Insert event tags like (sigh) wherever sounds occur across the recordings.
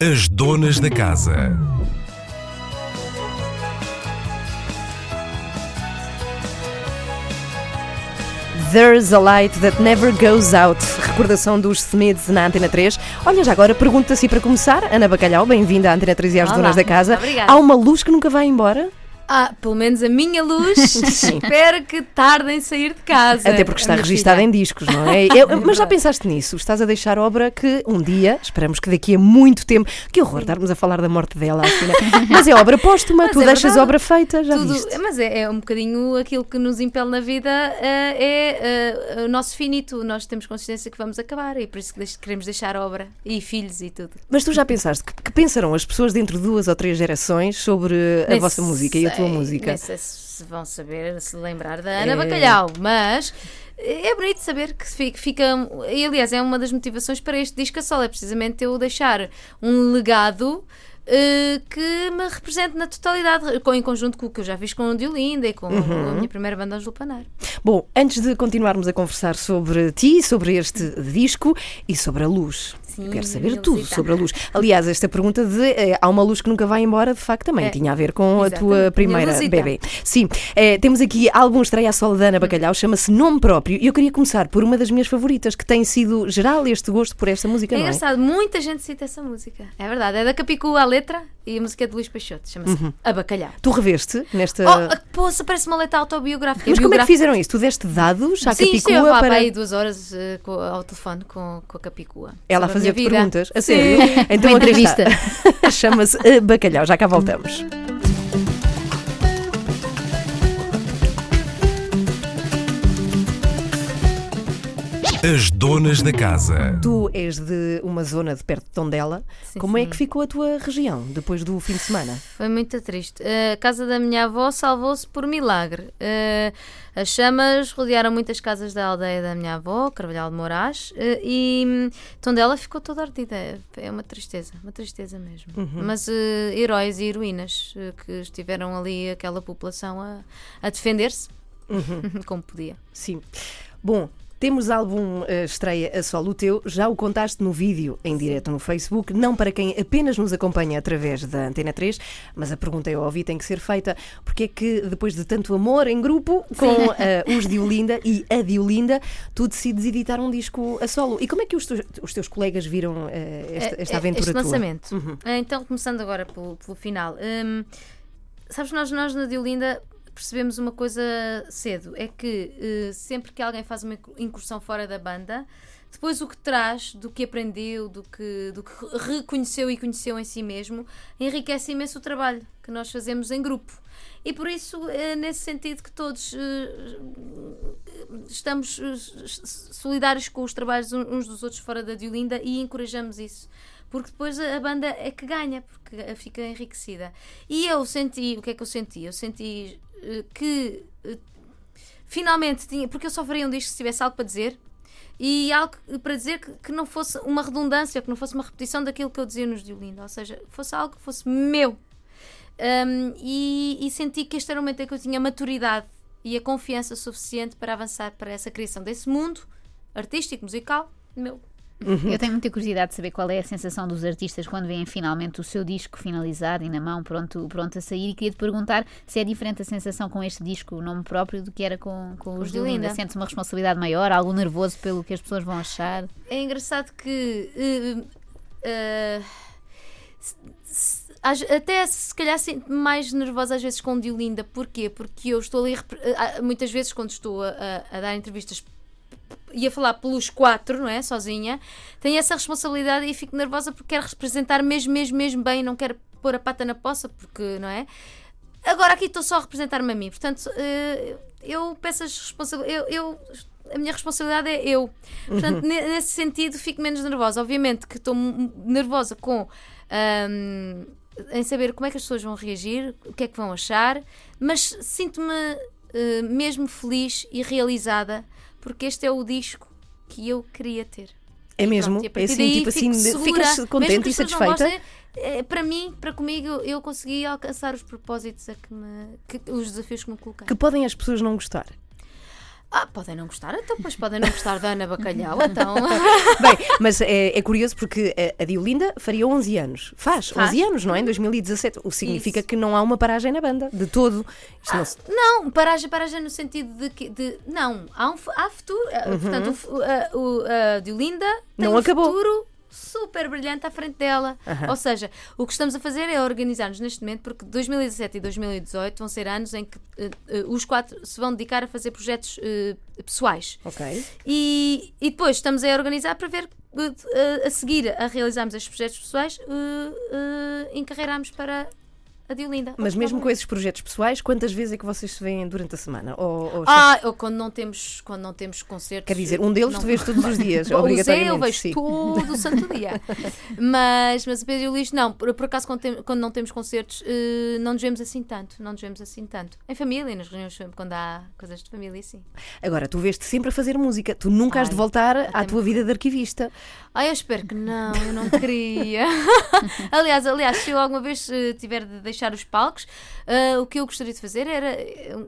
As donas da casa. There's a light that never goes out. Recordação dos Smiths na Antena 3. Olha, já agora pergunta-se para começar, Ana Bacalhau, bem-vinda à Antena 3 e às Olá, donas da casa. obrigada. Há uma luz que nunca vai embora? Ah, pelo menos a minha luz (laughs) (laughs) espero que tarde em sair de casa. Até porque está registada em discos, não é? Eu- mas já pensaste nisso? Estás a deixar obra que um dia, esperamos que daqui a muito tempo, que horror estarmos a falar da morte dela, assim, né? (laughs) mas é obra póstuma, Mas tu é deixas verdade. obra feita, já Tudo- viste? mas é, é um bocadinho aquilo que nos impele na vida eh, é eh, o nosso finito. Nós temos consciência que vamos acabar e por isso que queremos deixar obra e filhos e tudo. Mas tu já pensaste, que, que pensarão as pessoas dentro de duas ou três gerações sobre a vossa música tua sei- música? Nem sei se vão saber, se lembrar da Ana É. Bacalhau, mas é bonito saber que fi- que fica. E aliás, é uma das motivações para este disco a solo, é precisamente eu deixar um legado. eh, que me represente na totalidade, com, em conjunto com o que eu já fiz com o Diolinda e com Uhum. a minha primeira banda Angelo Panar. Bom, antes de continuarmos a conversar sobre ti, sobre este disco e sobre a luz. Sim, Eu quero saber tudo sobre a luz. Aliás, esta pergunta de eh, há uma luz que nunca vai embora, de facto, também É, tinha a ver com a tua exatamente. primeira bebê. Sim, eh, temos aqui álbum estreia a solo da Ana Bacalhau, chama-se Nome Próprio, e eu queria começar por uma das minhas favoritas, que tem sido geral este gosto por esta música, É não é? engraçado, muita gente cita essa música. É verdade, é da Capicu a letra e a música é de Luís Peixoto, chama-se Uhum. A Bacalhau. Tu reveste nesta. Oh, poça, parece uma letra autobiográfica. Mas como é que fizeram isso? Tu deste dados à Sim, Capicua estive lá para. para aí duas horas eh, com- ao telefone com, com a Capicua. Ela fazia-te perguntas. A Sim. sério? (laughs) Então Uma entrevista. (laughs) Chama-se Bacalhau. Já cá voltamos. As donas da casa. Tu és de uma zona de perto de Tondela. Sim, Como é sim. que ficou a tua região depois do fim de semana? Foi muito triste. A casa da minha avó salvou-se por milagre. Eh, As chamas rodearam muitas casas da aldeia da minha avó, Carvalhal de Moraes, eh, e hum, Tondela ficou toda ardida. É- É uma tristeza, uma tristeza mesmo. Uhum. Mas eh, heróis e heroínas que estiveram ali, aquela população, a, a defender-se Uhum. (laughs) como podia. Sim. Bom. Temos álbum eh, estreia a solo teu, já o contaste no vídeo em direto no Facebook, não para quem apenas nos acompanha através da Antena 3, mas a pergunta é óbvia, tem que ser feita, porque é que depois de tanto amor em grupo com (laughs) eh, os Diolinda e a Diolinda, tu decides editar um disco a solo. E como é que os, teus- os teus colegas viram eh, esta, esta É- é- aventura este tua? lançamento. Uhum. Então, começando agora pelo, pelo final. Hum, sabes, nós, nós na Diolinda percebemos uma coisa cedo: é que eh, sempre que alguém faz uma incursão fora da banda, depois o que traz, do que aprendeu, do que, do que reconheceu e conheceu em si mesmo, enriquece imenso o trabalho que nós fazemos em grupo. E por isso, é nesse sentido que todos eh, estamos solidários com os trabalhos un- uns dos outros fora da Diolinda e encorajamos isso. Porque depois a banda é que ganha, porque fica enriquecida. E eu senti, o que é que eu senti? Eu senti que eh, finalmente tinha, porque eu só faria um disco se tivesse algo para dizer e algo para dizer que, que não fosse uma redundância, que não fosse uma repetição daquilo que eu dizia nos Diolinda, ou seja, fosse algo que fosse meu. Um, e, e senti que este era o momento em que eu tinha maturidade e a confiança suficiente para avançar para essa criação desse mundo artístico, musical, meu. Eu tenho muita curiosidade de saber qual é a sensação dos artistas quando veem finalmente o seu disco finalizado e na mão, pronto, pronto a sair. E queria te perguntar se é diferente a sensação com este disco, o nome próprio, do que era com, com os de Linda. Sentes uma responsabilidade maior, algo nervoso pelo que as pessoas vão achar? É engraçado que eh, eh, se- se- às- até se calhar sinto mais nervosa às vezes com Diolinda. Porquê? Porque eu estou ali ah, muitas vezes quando estou a, a- a dar entrevistas e a falar pelos quatro, não é? Sozinha, tenho essa responsabilidade e fico nervosa porque quero representar mesmo, mesmo, mesmo bem, não quero pôr a pata na poça, porque, não é? Agora aqui estou só a representar-me a mim, portanto, eh, eu peço as responsabilidades. Eu, eu- a minha responsabilidade é eu. Portanto, ne- nesse sentido, fico menos nervosa. Obviamente que estou nervosa com. ahm, em saber como é que as pessoas vão reagir, o que é que vão achar, mas sinto-me eh, mesmo feliz e realizada porque este é o disco que eu queria ter. É E mesmo? pronto, e é assim, tipo assim, segura, ficas contente e satisfeita? gostem, eh, para mim, para comigo, eu consegui alcançar os propósitos a que me, que- os desafios que me coloquei. Que podem as pessoas não gostar. Ah, podem não gostar, então pois podem não gostar da Ana Bacalhau, então. (laughs) Bem, mas é, é curioso porque a, a Diolinda faria 11 anos. Faz, Faz. 11 anos, não é? Em 2017. O que significa Isso. que não há uma paragem na banda, de todo. Isto não se- Não, paragem, paragem no sentido de que. De, não, há, um, há futuro. eh, Portanto, o, a- o, a Diolinda tem Não um acabou. futuro super brilhante à frente dela. Ou seja, o que estamos a fazer é organizar-nos neste momento, porque 2017 e 2018 vão ser anos em que eh, os quatro se vão dedicar a fazer projetos eh, pessoais. Ok. E, e depois estamos a organizar para ver a seguir a realizarmos estes projetos pessoais, encarreiramos para a Diolinda. Mas mesmo com esses projetos pessoais, quantas vezes é que vocês se veem durante a semana? Ou, ou- Ah, ou quando não temos, quando não temos concertos. Quer dizer, um deles não- tu vês todos os dias, (laughs) Bom, o Zé obrigatoriamente. eu vejo sim. todo o santo dia. (laughs) mas, mas o Pedro e o Luís, não. Por, por acaso, quando, tem- quando não temos concertos, eh, não nos vemos assim tanto. Não nos vemos assim tanto. Em família, nas reuniões, quando há coisas de família, sim. Agora, tu vês-te sempre a fazer música. Tu nunca has de Ai, voltar à tua vida de arquivista. Ai, eu espero que não, eu não queria. (laughs) aliás, aliás, se eu alguma vez eh, tiver de deixar os palcos, eh, o que eu gostaria de fazer era,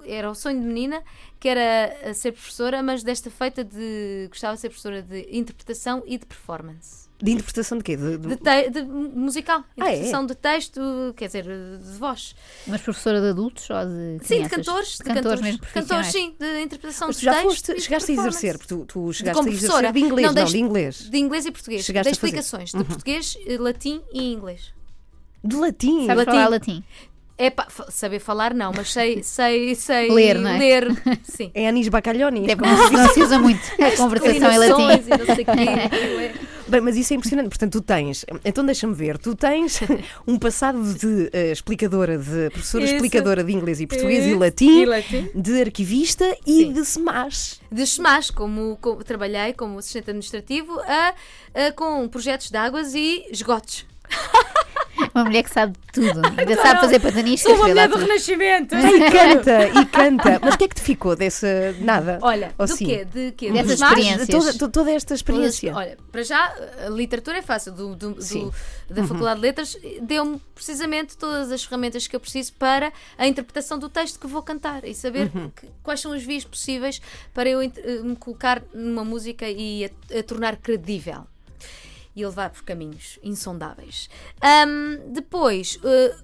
era o sonho de menina, que era ser professora, mas desta feita de. gostava de ser professora de interpretação e de performance. De interpretação de quê? De- de- De, te- de musical, Ah, é? interpretação de texto, quer dizer, de voz. Mas professora de adultos ou de Sim, de crianças? cantores, De de cantores mesmo Cantores, sim, de interpretação Mas de tu já texto. foste, chegaste a exercer, porque tu, tu chegaste Como a exercer professora. de inglês, não, deixe- de inglês. De inglês e português. Chegaste de a fazer. Uhum. explicações de português, eh, latim e inglês. De latim. Sabes Latim. falar latim? É pá, saber falar não, mas sei, sei, sei Ler, não é? ler, sim. É Anis Bacalhoni. Deve não, não se usa muito a conversação em latim. E não sei o quê. Bem, mas isso é impressionante. Portanto, tu tens. Então deixa-me ver. Tu tens um passado de eh, explicadora, de professora Isso. explicadora de inglês e português e Isso. latim, E latim. de arquivista e Sim. de SEMAS. De SEMAS, como, como trabalhei como assistente administrativo, a, a- com projetos de águas e esgotos. (laughs) (laughs) Uma mulher que sabe tudo. Ainda sabe fazer pataniscas. vê lá tudo. Renascimento! E canta, (laughs) e canta. Mas o que é que te ficou dessa. Nada? Olha, Ou do sim? quê? De quê? SEMAS? experiências. Toda, to- toda esta experiência. Olha, para já, a literatura é fácil. Do, do- do- da Faculdade de Letras deu-me precisamente todas as ferramentas que eu preciso para a interpretação do texto que vou cantar e saber que- quais são as vias possíveis para eu eh, me colocar numa música e a, a tornar credível. E levar por caminhos insondáveis. Ahm, depois,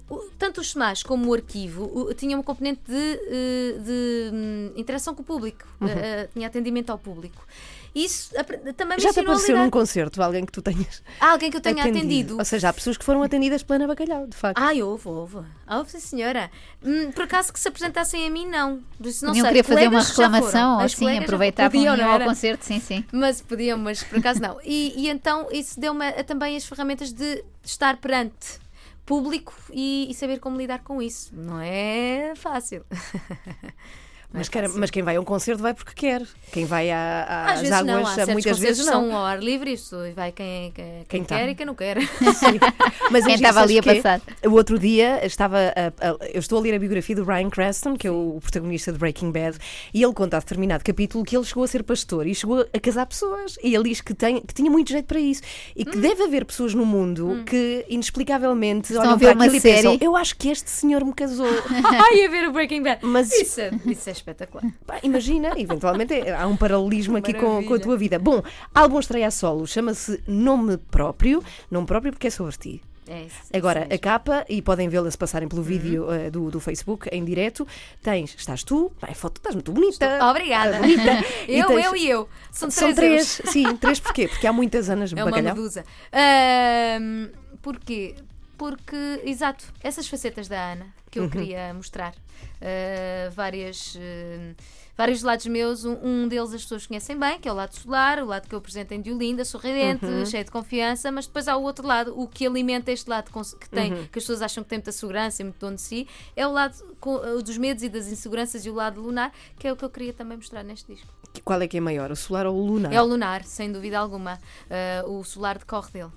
o- tanto os SEMAS como o arquivo o- tinham uma componente de, eh, de, hum, interação com o público, eh, eh, tinha atendimento ao público. Isso também me Já te apareceu lidar. num concerto alguém que tu tenhas Há alguém que eu tenha atendido. Ou seja, há pessoas que foram atendidas pela Ana Bacalhau, de facto. Ai, houve, houve. Houve, sim, senhora. Hum, por acaso que se apresentassem a mim, não. Disse, não Podiam sei, querer fazer uma reclamação ou assim, já aproveitar para podiam, ir não ao concerto, sim, sim. Mas podiam, mas por acaso não. E, e então isso deu-me também as ferramentas de estar perante público e, e saber como lidar com isso. Não é fácil. (laughs) É Mas, mas quem vai a um concerto vai porque quer. Quem vai à- Às às vezes águas, não, há muitas vezes não. são ao ar livre, isso e vai quem, quem, quem tá. quer e quem não quer. (laughs) Mas Quem estava ali a passar. O outro dia estava a- a- eu estou a ler a biografia do Brian Cranston, que é o protagonista de Breaking Bad, e ele conta a determinado capítulo que ele chegou a ser pastor e chegou a casar pessoas. E ele diz que, tem, que tinha muito jeito para isso. E Hum. que deve haver pessoas no mundo que, inexplicavelmente, Estão olham a ver para aquilo e pensam: série. Eu acho que este senhor me casou. (laughs) Ai, a ver o Breaking Bad. Mas- isso, é- isso é espetacular. (laughs) Pá, imagina, eventualmente é- há um paralelismo aqui com, com a tua vida. Bom, álbum estreia a solo, chama-se Nome Próprio. Nome próprio porque é sobre ti. É isso, Agora, isso a capa, e podem vê-la se passarem pelo Uhum. vídeo eh, do, do Facebook em direto, tens, estás tu, pá, é foto, estás muito bonita. Obrigada. bonita. (laughs) E Eu, tens- eu e eu. São três. São três, sim, três porquê? Porque há muitas (laughs) Anas É uma Bacalhau. medusa. Ahm, porquê? Porque, exato, essas facetas da Ana que eu Uhum. queria mostrar. Ah, várias, ah, vários lados meus. Um, um deles as pessoas conhecem bem, que é o lado solar, o lado que eu apresento em Diolinda, sorridente, Uhum. cheio de confiança, mas depois há o outro lado, o que alimenta este lado que, tem, Uhum. que as pessoas acham que tem muita segurança e muito dono de si, é o lado co- ah, dos medos e das inseguranças e o lado lunar, que é o que eu queria também mostrar neste disco. Qual é que é maior, o solar ou o lunar? É o lunar, sem dúvida alguma. Ah, o solar decorre dele.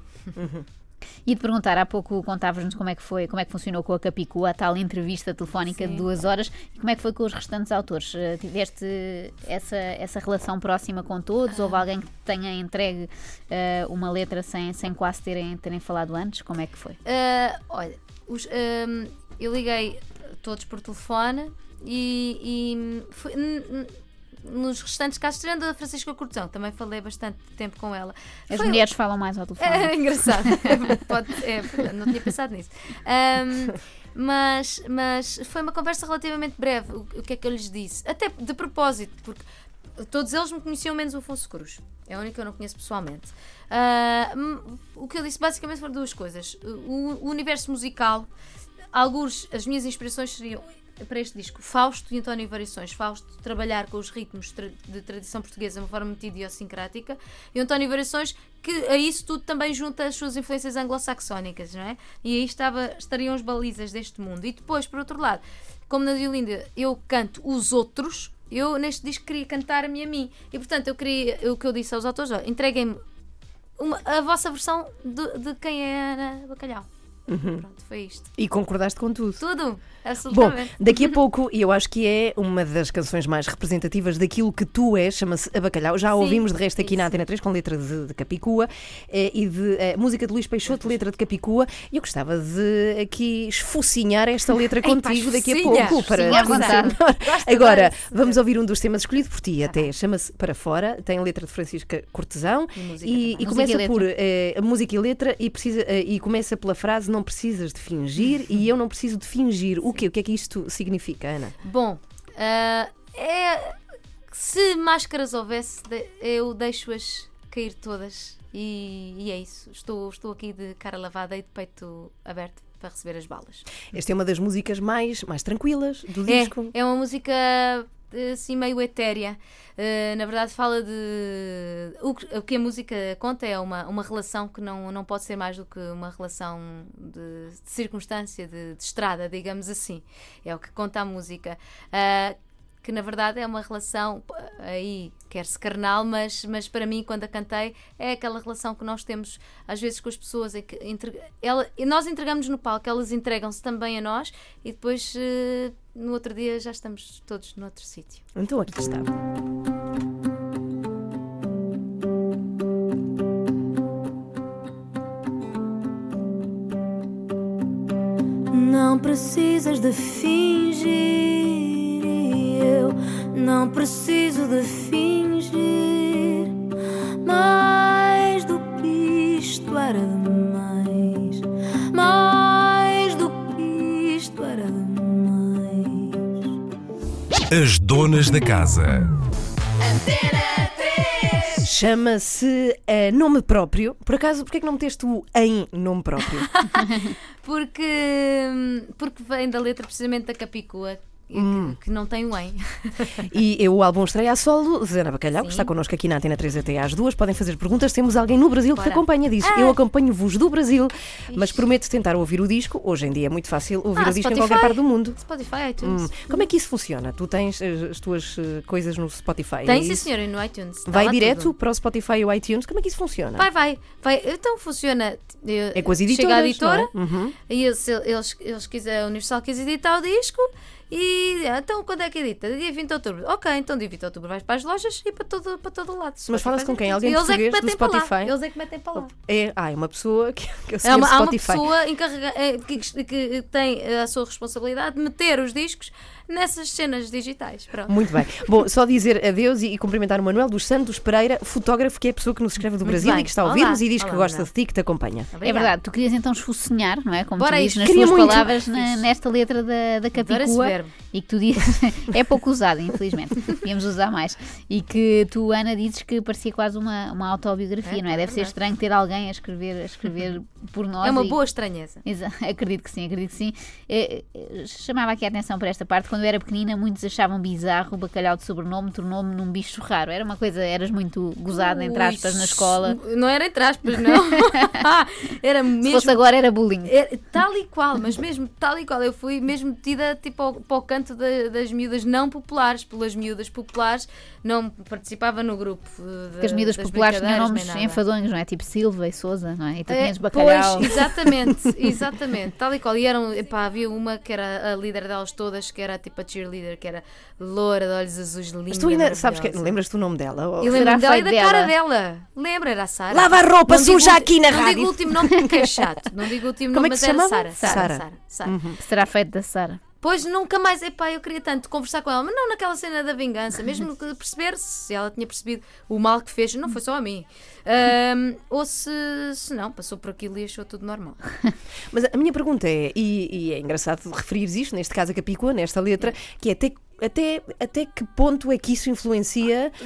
E de perguntar, há pouco contavas-nos como é que foi, como é que funcionou com a Capicua, a tal entrevista telefónica de Sim. duas horas, e como é que foi com os restantes autores? Eh, Tiveste essa, essa relação próxima com todos? Houve alguém que te tenha entregue eh, uma letra sem, sem quase terem, terem falado antes? Como é que foi? Ah, olha, os, ahm, eu liguei todos por telefone e, e foi- nos restantes casos, tirando a Francisca Cortesão, também falei bastante tempo com ela. As Foi- mulheres falam mais ao (laughs) telefone. é engraçado. Pode, é, não tinha pensado nisso. Ahm, mas, mas foi uma conversa relativamente breve. O, o que é que eu lhes disse? Até de propósito, porque todos eles me conheciam menos o Afonso Cruz. É a única que eu não conheço pessoalmente. Hum, o que eu disse basicamente foram duas coisas. O, o universo musical, alguns, as minhas inspirações seriam para este disco Fausto e António Variações. Fausto trabalhar com os ritmos tra- de tradição portuguesa de uma forma muito idiosincrática e António Variações que a isso tudo também junta as suas influências anglo-saxónicas, não é? E aí estava, estariam as balizas deste mundo. E depois, por outro lado, como na Diolinda eu canto os outros, eu neste disco queria cantar-me a mim. E portanto eu queria, o que eu disse aos autores, entreguem-me a vossa versão de, de quem é Ana Bacalhau. Pronto, foi isto. E concordaste com tudo. Tudo, Bom, absolutamente. daqui a pouco, e eu acho que é uma das canções mais representativas daquilo que tu és, chama-se Abacalhau. Já Sim, ouvimos de resto aqui sim, na sim. Antena 3 com letra de, de Capicua eh, e de eh, música de Luís Peixoto, letra de Capicua. E eu gostava de aqui esfocinhar esta letra contigo daqui a pouco para. Gosto Agora, disso. vamos ouvir um dos temas escolhido por ti, até chama-se Para Fora, tem letra de Francisca Cortesão E música e, e Música começa e por eh, música e letra e, precisa, eh, e começa pela frase Não precisas de fingir e eu não preciso de fingir. O quê? O que é que isto significa, Ana? Bom, ah, é, se máscaras houvesse, eu deixo-as cair todas. E, e é isso. Estou, estou aqui de cara lavada e de peito aberto para receber as balas. Esta é uma das músicas mais, mais tranquilas do É, disco. é uma música assim meio etérea. Uh, na verdade, fala de. O que, o que a música conta é uma, uma relação que não, não pode ser mais do que uma relação de, de circunstância, de, de estrada, digamos assim. É o que conta a música. Uh, que na verdade é uma relação p- aí, quer-se carnal, mas, mas para mim, quando a cantei, é aquela relação que nós temos às vezes com as pessoas, em que entre- ela, e nós entregamos no palco, elas entregam-se também a nós e depois eh, no outro dia já estamos todos noutro sítio. Então aqui está. Não precisas de fingir, não preciso de fingir. Mais do que isto era demais, mais do que isto era demais. As donas da casa. Chama-se eh, Nome Próprio. Por acaso, porquê é que não meteste o em nome próprio? (laughs) Porque, porque vem da letra precisamente da Capicua, e que, que não tem o em. E o álbum estreia a solo de Ana Bacalhau, que Sim. está connosco aqui na Antena 3 até às duas. Podem fazer perguntas. Temos alguém no Brasil que Bora. acompanha disso. Ah. Eu acompanho-vos do Brasil, mas prometo tentar ouvir o disco. Hoje em dia é muito fácil ouvir Ah, o disco em Spotify. qualquer parte do mundo. Spotify, iTunes. Hum. Como é que isso funciona? Tu tens eh, as tuas eh, coisas no Spotify? Tem, é sim, senhora, no iTunes. Está Vai direto tudo. para o Spotify ou iTunes? Como é que isso funciona? Vai, vai, vai. Então funciona. eh, É com as Chega editoras. a editora, não é? Uhum. E eles, eles, eles quiser, a Universal quis editar o disco e então quando é que edita? Dia 20 de outubro. Ok, então dia 20 de outubro vais para as lojas e para todo, para todo o lado. Mas falas com quem? Alguém eles é que metem para lá. Spotify? Eles é que metem para lá. É, ah, é uma pessoa que, que eu É sigo uma, no há uma Spotify. pessoa encarrega, é, que, que tem a sua responsabilidade de meter os discos nessas cenas digitais. Pronto. Muito bem. Bom, só dizer adeus e, e cumprimentar o Manuel dos Santos Pereira, fotógrafo, que é a pessoa que nos escreve do Muito Brasil bem. e que está a ouvir-nos e diz que Olá, gosta Manuel. de ti, que te acompanha. É Obrigada. verdade, tu querias então esfocinhar, não é? Como Bora tu dizes nas Queria tuas muito. palavras na- nesta letra da, da Capicua e que tu dizes (laughs) é pouco usado, infelizmente. Devíamos usar mais. E que tu, Ana, dizes que parecia quase uma, uma autobiografia, É, não é? é Deve ser verdade. estranho ter alguém a escrever, a escrever por nós. É uma e- boa estranheza. Exa- (laughs) acredito que sim, acredito que sim. Eh, eh, chamava aqui a atenção para esta parte. Quando eu era pequenina, muitos achavam bizarro o bacalhau de sobrenome, tornou-me num bicho raro. Era uma coisa, eras muito gozada, entre aspas, na escola. Não era entre aspas, não. (laughs) (laughs) era Se mesmo fosse agora, era bullying. É, tal e qual, mas mesmo tal e qual. Eu fui mesmo metida tipo, ao, para o canto da- das miúdas não populares. Pelas miúdas populares, não participava no grupo. eh, Porque as miúdas das populares tinham nomes enfadonhos, não é? Tipo Silva e Souza, não é? E tu É, tinhas bacalhau. Pois, exatamente, (laughs) exatamente, tal e qual. E eram, epá, havia uma que era a líder delas todas, que era tipo a cheerleader, que era loura, de olhos azuis, linda. Mas tu ainda sabes que. maravilhosa. Lembras-te do nome dela? Oh, Eu Será lembro dela e da cara dela? Lembra, era a Sara. Lava a roupa Não suja o- aqui na não rádio. digo o último nome porque é (laughs) chato. Não digo o último Como é nome, que mas se era? Sara. Sara, Sara. Sara, Sara. Será feito da Sara. Pois nunca mais, epá, eu queria tanto conversar com ela, mas não naquela cena da vingança, mesmo que perceber se ela tinha percebido o mal que fez, não foi só a mim. Ahm, ou se, se não, passou por aquilo e achou tudo normal. (laughs) Mas a minha pergunta é, e, e é engraçado referir isto, neste caso a Capicua, nesta letra, que é até, até, até que ponto é que isso influencia o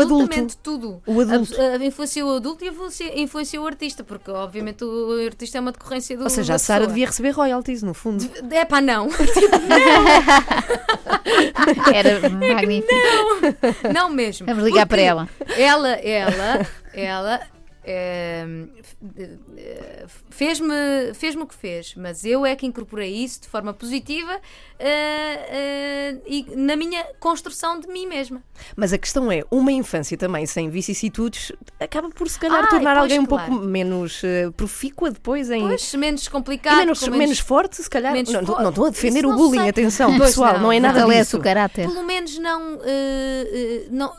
adulto? Absolutamente tudo. O adulto. Ab- ah, influencia o adulto e influencia, influencia o artista, porque obviamente o artista é uma decorrência do Ou seja, a Sara devia receber royalties, no fundo. (laughs) É pá, não. Era magnífico. Não mesmo. Vamos ligar Porque para ela. Ela, ela, ela ehm, eh, fez-me fez o que fez, mas eu é que incorporei isso de forma positiva eh, eh, e na minha construção de mim mesma. Mas a questão é, uma infância também sem vicissitudes acaba por se calhar Ai, tornar pois, alguém um claro. pouco menos profícua depois em. Pois, menos e complicado. menos, com menos forte, se calhar. menos não, forte. não estou a defender Isso o não bullying, sei. atenção, Pois pessoal, não, não, é não. nada disso. o caráter. Pelo menos não, não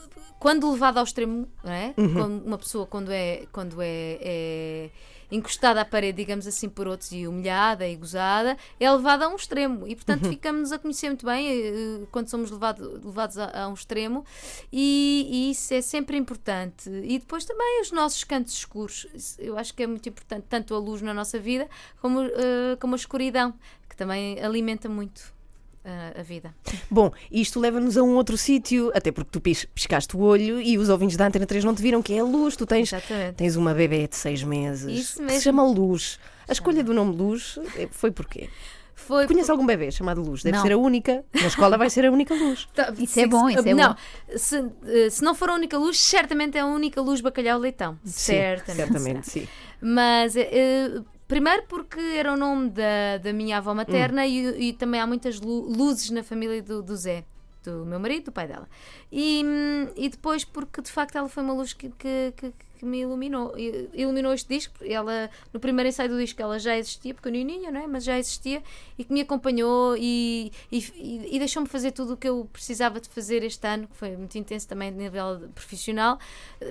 quando levado ao extremo, não é? Uhum. Uma pessoa quando é quando é, é encostada à parede, digamos assim, por outros e humilhada e gozada, é levada a um extremo. E, Uhum. portanto, ficamos a conhecer muito bem eh, quando somos levado, levados a, a um extremo e, e isso é sempre importante. E depois também os nossos cantos escuros. Eu acho que é muito importante, tanto a luz na nossa vida como, eh, como a escuridão, que também alimenta muito eh, a vida. Bom, isto leva-nos a um outro sítio, até porque tu pis- piscaste o olho e os ouvintes da Antena 3 não te viram, que é a Luz. Tu tens, Exatamente. tens uma bebê de seis meses Isso que mesmo. se chama Luz. A escolha do nome Luz eh, foi porquê? Foi Conhece algum bebê chamado Luz? Deve Não. ser a única. Na escola vai ser a única luz. (laughs) Tá, Isso é bom, isso é não, bom. Se, eh, se não for a única luz, certamente é a única luz bacalhau leitão. Sim, certamente. certamente, sim. Mas eh, primeiro porque era o nome da, da minha avó materna e, e também há muitas lu- luzes na família do, do Zé, do meu marido, do pai dela. E, hum, e depois porque de facto ela foi uma luz que, que, que- que me iluminou. Iluminou este disco. Ela, no primeiro ensaio do disco ela já existia, pequenininha, não é? mas já existia e que me acompanhou e, e, e- deixou-me fazer tudo o que eu precisava de fazer este ano, que foi muito intenso também a nível profissional.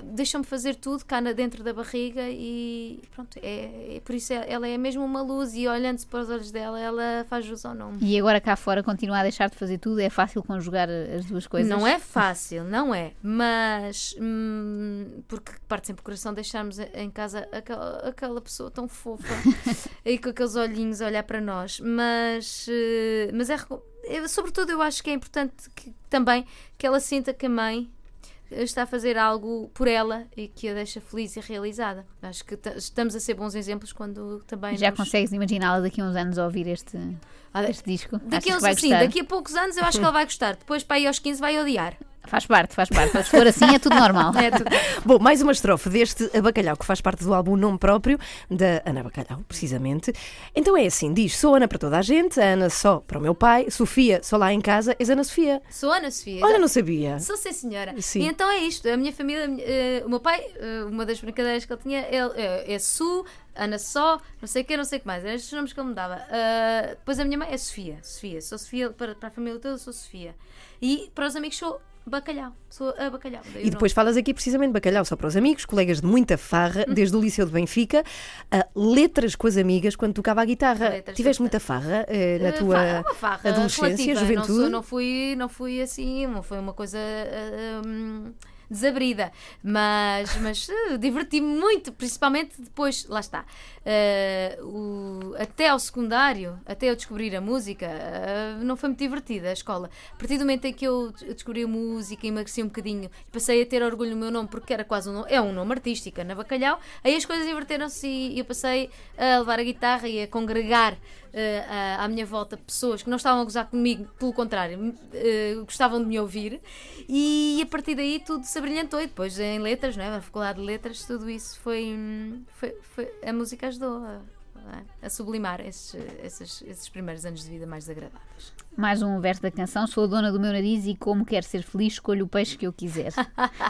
Deixou-me fazer tudo cá dentro da barriga e pronto, é, é por isso é- ela é mesmo uma luz e olhando-se para os olhos dela, ela faz jus ao nome. E agora cá fora continua a deixar de fazer tudo, é fácil conjugar as duas coisas. Não é fácil, não é. Mas hum, porque parte sempre coração deixarmos em casa aquela, aquela pessoa tão fofa (laughs) e com aqueles olhinhos a olhar para nós. Mas, eh, mas é, eu, sobretudo eu acho que é importante que, também que ela sinta que a mãe está a fazer algo por ela e que a deixa feliz e realizada. Acho que ta- estamos a ser bons exemplos quando também Já nos- consegues imaginá-la daqui a uns anos a ouvir este, Ah, este disco? Daqui a, uns, gostar? daqui a poucos anos eu acho que ela vai gostar. Depois, para aí aos 15, vai odiar. Faz parte, faz parte. Se for assim, é tudo normal. (laughs) É tudo. Bom, mais uma estrofe deste Bacalhau, que faz parte do álbum Nome Próprio, da Ana Bacalhau, precisamente. Então é assim: diz, sou Ana para toda a gente, a Ana só para o meu pai, Sofia só lá em casa, és Ana Sofia. Sou Ana Sofia. Olha, não sabia. Sou sim, senhora. Sim. E então é isto. A minha família, eh, o meu pai, eh, uma das brincadeiras que ele tinha ele, eh, é Su, Ana Só, não sei o que, não sei o que mais. Eram estes nomes que ele me dava. Ah, depois a minha mãe é Sofia. Sofia. Sou Sofia, para, para a família toda, sou Sofia. E para os amigos sou Bacalhau. Sou a Bacalhau. E depois falas aqui precisamente de bacalhau só para os amigos, colegas de muita farra, Hum. desde o Liceu de Benfica, a letras com as amigas quando tocava a guitarra. Letras Tiveste muita farra eh, na Eh, tua é farra adolescência, relativa. juventude? Não, sou- não fui, não fui assim, não foi uma coisa ah, hum, desabrida, mas, mas eh, diverti-me muito, principalmente depois, lá está, eh, o- até ao secundário, até eu descobrir a música, eh, não foi muito divertida a escola. A partir do momento em que eu des- descobri a música, emagreci um bocadinho, passei a ter orgulho no meu nome, porque era quase um nome, é um nome artístico, Ana Bacalhau, aí as coisas inverteram-se e eu passei a levar a guitarra e a congregar à, à minha volta pessoas que não estavam a gozar comigo, pelo contrário, eh, gostavam de me ouvir, e a partir daí tudo se abrilhantou. E depois em letras, não é? na faculdade de letras, tudo isso foi. foi, foi- a música ajudou a, a sublimar esses, esses, esses primeiros anos de vida mais desagradáveis. Mais um verso da canção. Sou a dona do meu nariz e como quero ser feliz, escolho o peixe que eu quiser.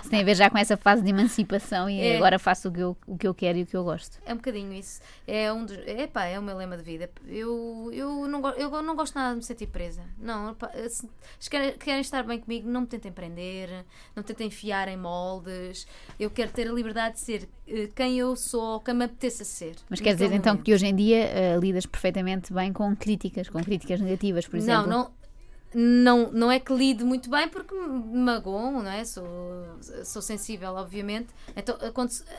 Isso tem a ver já com essa fase de emancipação e É. agora faço o que, eu, o que eu quero e o que eu gosto. É um bocadinho isso. É um dos, epá, é o meu lema de vida. Eu, eu, não, eu não gosto nada de me sentir presa. Não, epá, se, se querem, querem estar bem comigo, não me tentem prender, não tentem enfiar em moldes. Eu quero ter a liberdade de ser eh, quem eu sou ou quem me apeteça ser. Mas quer dizer então momento. que hoje em dia eh, lidas perfeitamente bem com críticas, com críticas negativas, por exemplo. Não, não, não, é que lido muito bem porque me magoam, não é? Sou, sou sensível, obviamente. Então,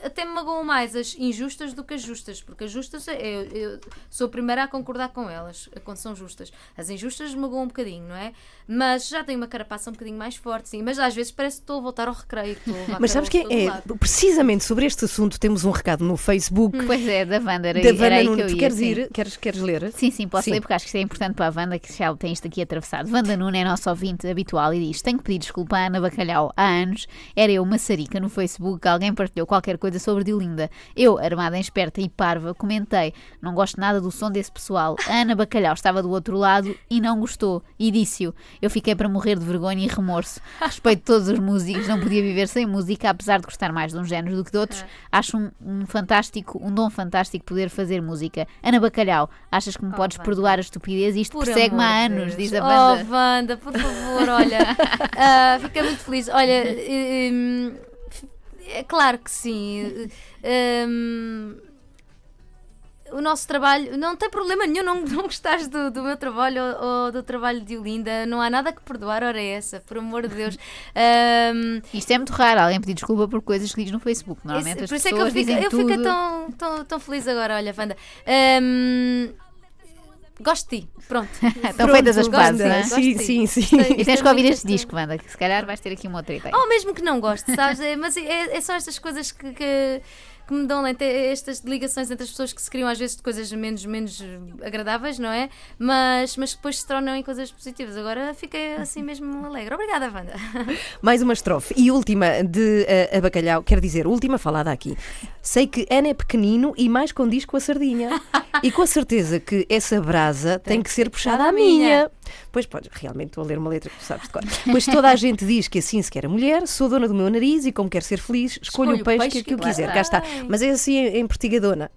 até me magoam mais as injustas do que as justas, porque as justas eu, eu sou a primeira a concordar com elas quando são justas. As injustas me magoam um bocadinho, não é? Mas já tenho uma carapaça um bocadinho mais forte, sim. Mas às vezes parece que estou a voltar ao recreio. Mas sabes que é, lado. precisamente sobre este assunto temos um recado no Facebook Pois é, da Wanda, era, da aí Nuno. que eu Tu ia. queres sim. ir? Queres, queres ler? Sim, sim, posso Sim. ler porque acho que isto é importante para a Wanda, que já tem isto aqui atravessado. Wanda Nuno é nosso ouvinte habitual e diz: Tenho que pedir desculpa à Ana Bacalhau. Há anos era eu uma sarica no Facebook, alguém partilhou qualquer coisa sobre Diolinda. Eu, armada em esperta e parva, comentei: Não gosto nada do som desse pessoal. A Ana Bacalhau estava do outro lado e não gostou. E disse-o. Eu fiquei para morrer de vergonha e remorso. Respeito todos os músicos, não podia viver sem música, apesar de gostar mais de uns géneros do que de outros. Acho um, um fantástico, um dom fantástico poder fazer música. Ana Bacalhau, achas que me Oh, podes Wanda. perdoar a estupidez? Isto persegue-me há anos, Deus. diz a Oh, banda. Wanda, por favor, olha. (laughs) ah, fiquei muito feliz. Olha, hum, é claro que sim. Hum, o nosso trabalho, não tem problema nenhum não, não gostares do, do meu trabalho ou, ou do trabalho de Olinda, não há nada que perdoar, ora é essa, por amor de Deus. Hum, Isto é muito raro, alguém pedir desculpa por coisas que diz no Facebook. Normalmente Esse- as por isso é que eu, pessoas fico, dizem eu tudo. fiquei tão, tão, tão feliz agora, olha, Wanda. Hum, gosto de ti, pronto. (laughs) Estão feitas as gosto, não é? Sim, sim, sim. E tens que ouvir este disco, Wanda, que se calhar vais ter aqui uma treta. aí. Ou mesmo que não goste, sabes? É, mas é, é só estas coisas que, que, que me dão é estas ligações entre as pessoas que se criam às vezes de coisas menos, menos agradáveis, não é? Mas, mas depois se tornam em coisas positivas. Agora fiquei assim mesmo alegre. Obrigada, Wanda. (laughs) Mais uma estrofe. E última de eh, a Bacalhau, quer dizer, última falada aqui. Sei que Ana é pequenino e mais condiz com a sardinha. e com a certeza que essa brasa tem, que ser puxada à minha. Pois pode, realmente estou a ler uma letra que tu sabes de cor. Pois toda a gente diz que assim se quer a mulher, sou dona do meu nariz e como quero ser feliz, escolho, Escolho o peixe, peixe que, que eu quiser. Cá está. Mas é assim em, em Pertigadona.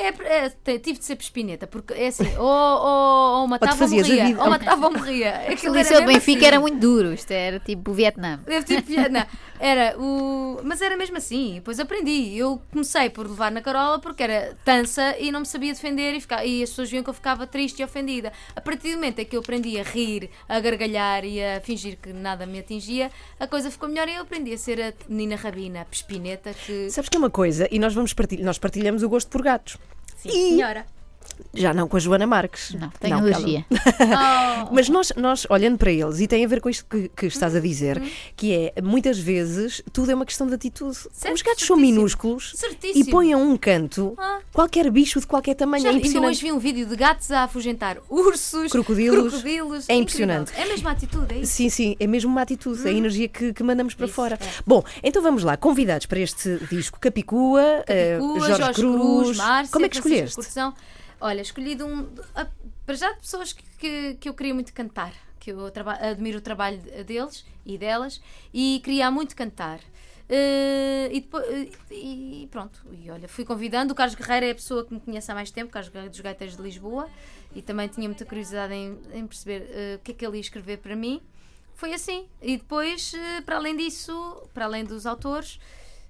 É, é, tive de ser pespineta, porque é assim, ou, ou, ou (laughs) matava ou, morria. vida. Ou matava ou morria. O Aquilo era Liceu de Benfica assim. era muito duro, isto era tipo o Vietnã. (laughs) Eu tipo, não, (laughs) era o. Mas era mesmo assim, depois aprendi. Eu comecei por levar na carola porque era tansa e não me sabia defender e, fica- e as pessoas viam que eu ficava triste e ofendida. A partir do momento em que eu aprendi a rir, a gargalhar e a fingir que nada me atingia, a coisa ficou melhor e eu aprendi a ser a menina rabina, a pespineta, que. Sabes que é uma coisa, e nós vamos partilhar, nós partilhamos o gosto por gatos. Sim, E- senhora. Já não com a Joana Marques. Não, tenho Não, alergia. (laughs) Oh. Mas nós, nós, olhando para eles, e tem a ver com isto que, que estás a dizer, que é, muitas vezes, tudo é uma questão de atitude. Certo, Os gatos são minúsculos Certíssimo. e põem a um canto Ah. qualquer bicho de qualquer tamanho. Já, é impressionante. hoje vi um vídeo de gatos a afugentar ursos, Crocodilos. crocodilos. É Incrível. impressionante. É a mesma atitude, é isso. Sim, sim, é mesmo uma atitude, é a energia que, que mandamos para Isso, fora. é. Bom, então vamos lá, convidados para este disco Capicua, Capicua, Jorge, Cruz. Márcia, Como é que escolheste? Olha, escolhi de um. para já de pessoas que, que, que eu queria muito cantar, que eu admiro o trabalho de- deles e delas e queria muito cantar. Eh, e, depois, eh, e pronto, e olha, fui convidando. O Carlos Guerreiro é a pessoa que me conhece há mais tempo, Carlos Guerreiro dos Gaiteiros de Lisboa, e também tinha muita curiosidade em, em perceber eh, o que é que ele ia escrever para mim. Foi assim. E depois, para além disso, para além dos autores,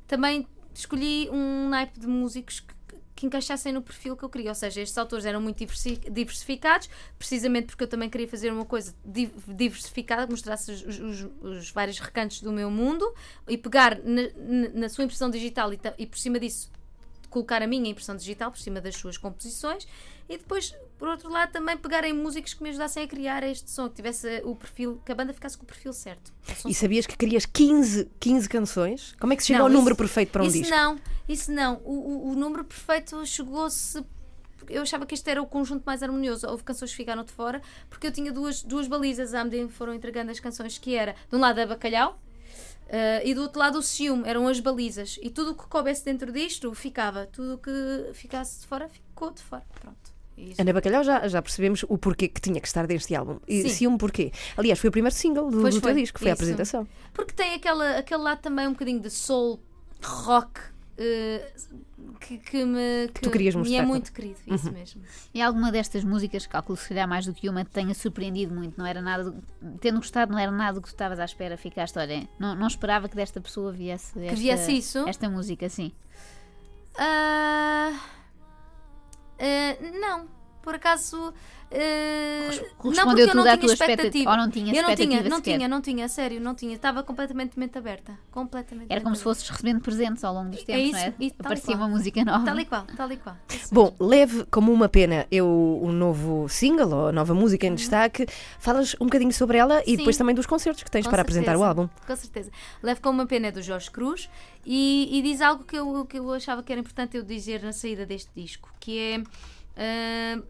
também escolhi um naipe de músicos que, que encaixassem no perfil que eu queria. Ou seja, estes autores eram muito diversi- diversificados, precisamente porque eu também queria fazer uma coisa di- diversificada, que mostrasse os, os- os- os vários recantos do meu mundo e pegar na, na- sua impressão digital e, e por cima disso colocar a minha impressão digital por cima das suas composições e depois, por outro lado, também pegar em músicos que me ajudassem a criar este som, que tivesse o perfil, que a banda ficasse com o perfil certo. O som E sabias que querias 15, 15 canções? Como é que se chega Não, ao número isso- perfeito para um isso disco? não, isso não. O, o, o número perfeito chegou-se. Eu achava que este era o conjunto mais harmonioso. Houve canções que ficaram de fora, porque eu tinha duas, duas balizas à medida que foram entregando as canções, que era, de um lado, a Bacalhau, eh, e do outro lado o ciúme, eram as balizas. E tudo o que coubesse dentro disto ficava. Tudo o que ficasse de fora ficou de fora. Pronto. Isso- Ana Bacalhau já, já percebemos o porquê que tinha que estar deste álbum. E um porquê. Aliás, foi o primeiro single do, do teu foi, disco, foi a isso. apresentação. Porque tem aquela, aquele lado também um bocadinho de soul, rock, eh, que, que me, que tu querias me mostrar. é muito querido. Isso mesmo. E alguma destas músicas, calculo se calhar mais do que uma, te tenha surpreendido muito? Não era nada, do- tendo gostado, não era nada do que tu estavas à espera, ficaste, olha, não, não esperava que desta pessoa viesse esta, viesse isso? esta música, sim. Ah, ah, não, por acaso. ah, não, porque eu não à tinha tua expectativa. expectativa. Ou não tinha eu não tinha, não sequer? tinha, não tinha, sério, não tinha. Estava completamente de mente aberta. Completamente. Era como mente se fosses recebendo presentes ao longo dos tempos, isso, não é? e Aparecia uma música nova. aberta. Tal e qual, tal e qual. Bom, leve como uma pena eu o novo single ou a nova música em destaque. Falas um bocadinho sobre ela e Sim. depois também dos concertos que tens Com para apresentar o certeza, álbum. Com certeza. Levo com uma pena é do Jorge Cruz e, e diz algo que eu, que eu achava que era importante eu dizer na saída deste disco, que é. Ah,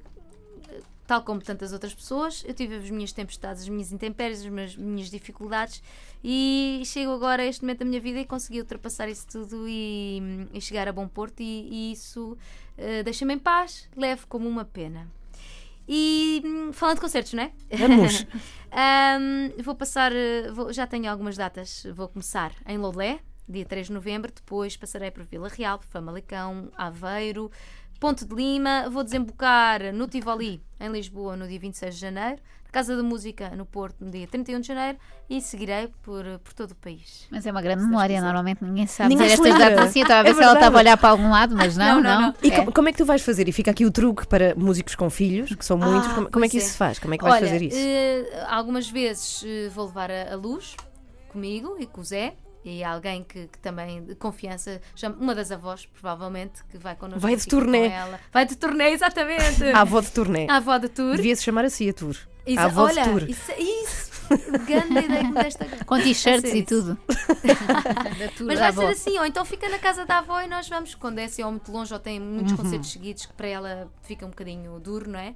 tal como tantas outras pessoas, eu tive as minhas tempestades, as minhas intempéries, as minhas, minhas dificuldades e chego agora a este momento da minha vida e consegui ultrapassar isso tudo e, e chegar a bom porto e, e isso ah, deixa-me em paz, levo como uma pena. E hum, falando de concertos, não é? Vamos. (laughs) Ahm, vou passar, eh, vou- já tenho algumas datas. Vou começar em Loulé, dia 3 de novembro. Depois passarei por Vila Real, Famalicão, Aveiro, Ponte de Lima. Vou desembocar no Tivoli, em Lisboa, no dia 26 de janeiro. Casa da Música, no Porto, no dia 31 de janeiro. E seguirei por, por todo o país. Mas é uma grande Se memória, normalmente ninguém sabe Ninguém dizer estas datas assim. Eu estava a ver É se ela estava a olhar para algum lado, mas não, Não, não, não. E É. co- como é que tu vais fazer? E fica aqui o truque para músicos com filhos, que são muitos. Ah, como, como é que isso é. se faz? Como é que vais Olha, fazer isso? eh, algumas vezes eh, vou levar a, a luz comigo e com o Zé. E alguém que, que também de confiança, já- uma das avós, provavelmente, que vai connosco. Vai de turnê. ela. Vai de turnê, exatamente. A (laughs) avó de turnê. A avó de tour. Devia-se chamar assim a tour. Isso- a avó olha, de tour. Isso, isso. grande ideia que me deste agora. Com t-shirts ser e tudo. (laughs) Mas vai ser assim, ou então fica na casa da avó e nós vamos, quando é assim, ou muito longe, ou tem muitos Uhum. concertos seguidos, que para ela fica um bocadinho duro, não é?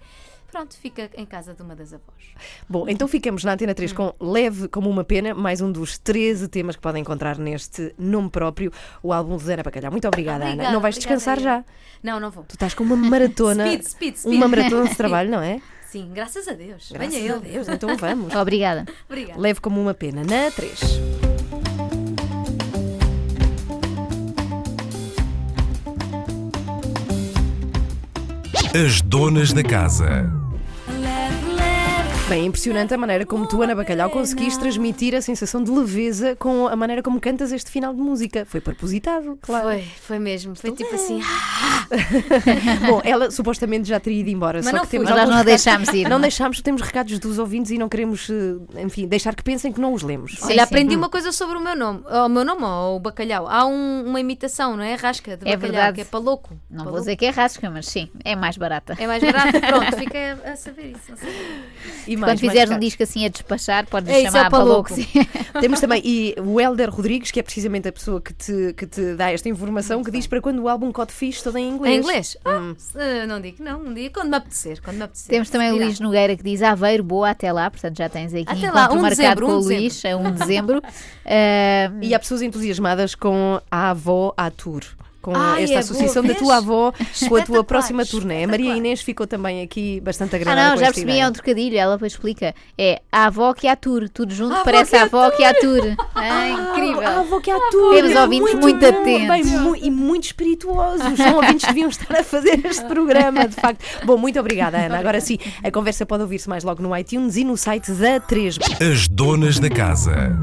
Pronto, fica em casa de uma das avós. Bom, então ficamos na Antena 3 com Leve como uma Pena, mais um dos 13 temas que podem encontrar neste nome próprio, o álbum de Zena Bacalhau. Muito obrigada, Ana. Obrigada, Não vais descansar já. Não, não vou. Tu estás com uma maratona. Speed, speed, speed. Uma maratona de trabalho, (laughs) não é? Sim, graças a Deus. Graças Venha a ele. Deus, então vamos. Obrigada. Obrigada. Leve como uma pena na 3. As donas da casa. Bem, impressionante a maneira como tu, Ana Bacalhau, conseguiste transmitir a sensação de leveza com a maneira como cantas este final de música. Foi propositado, claro. Foi, foi mesmo. Foi tipo assim. (laughs) Bom, ela supostamente já teria ido embora, Mas só não que temos fui. Nós não a recados- deixámos ir. Não não é? deixámos, temos recados dos ouvintes e não queremos, eh, enfim, deixar que pensem que não os lemos. Sim, Olha, sim. aprendi uma coisa sobre o meu nome. O meu nome, ou o bacalhau. Há um- uma imitação, não é? Rasca de É bacalhau, verdade. que é para louco. Não Para vou louco. dizer que é rasca, mas sim, é mais barata. É mais barato. Pronto, (laughs) fica a saber isso. a saber. Quando mais, mais fizeres um disco assim a despachar, podes É isso, chamar é para para louco. louco. sim. (laughs) Temos também e o Helder Rodrigues, que é precisamente a pessoa que te, que te dá esta informação, que diz para quando o álbum Code Fish todo em inglês. Em inglês? Ah, Hum. não digo, não. Um dia, quando me apetecer. Quando me apetecer. Temos também o. Luís Nogueira que diz Aveiro, boa até lá, portanto já tens aqui Até lá, 1 de marcado dezembro, com 1 o Luís, é 1 de dezembro. (laughs) Ah, E há pessoas entusiasmadas com a avó à tour. Com Ai, esta é associação boa, da tua avó com a tua próxima turnê. A Maria. Inês ficou também aqui bastante Ah, agradada não, com já percebi, é um trocadilho. Ela depois explica. É a avó que há tour, tudo junto, A parece a avó que há tour. Ah, incrível. A avó que há tour. Temos é ouvintes muito bom, atentos. bem, mu- e muito espirituosos. São ouvintes que deviam estar a fazer este programa, de facto. Bom, muito obrigada, Ana. Agora sim, a conversa pode ouvir-se mais logo no iTunes e no site da 3. As donas da casa.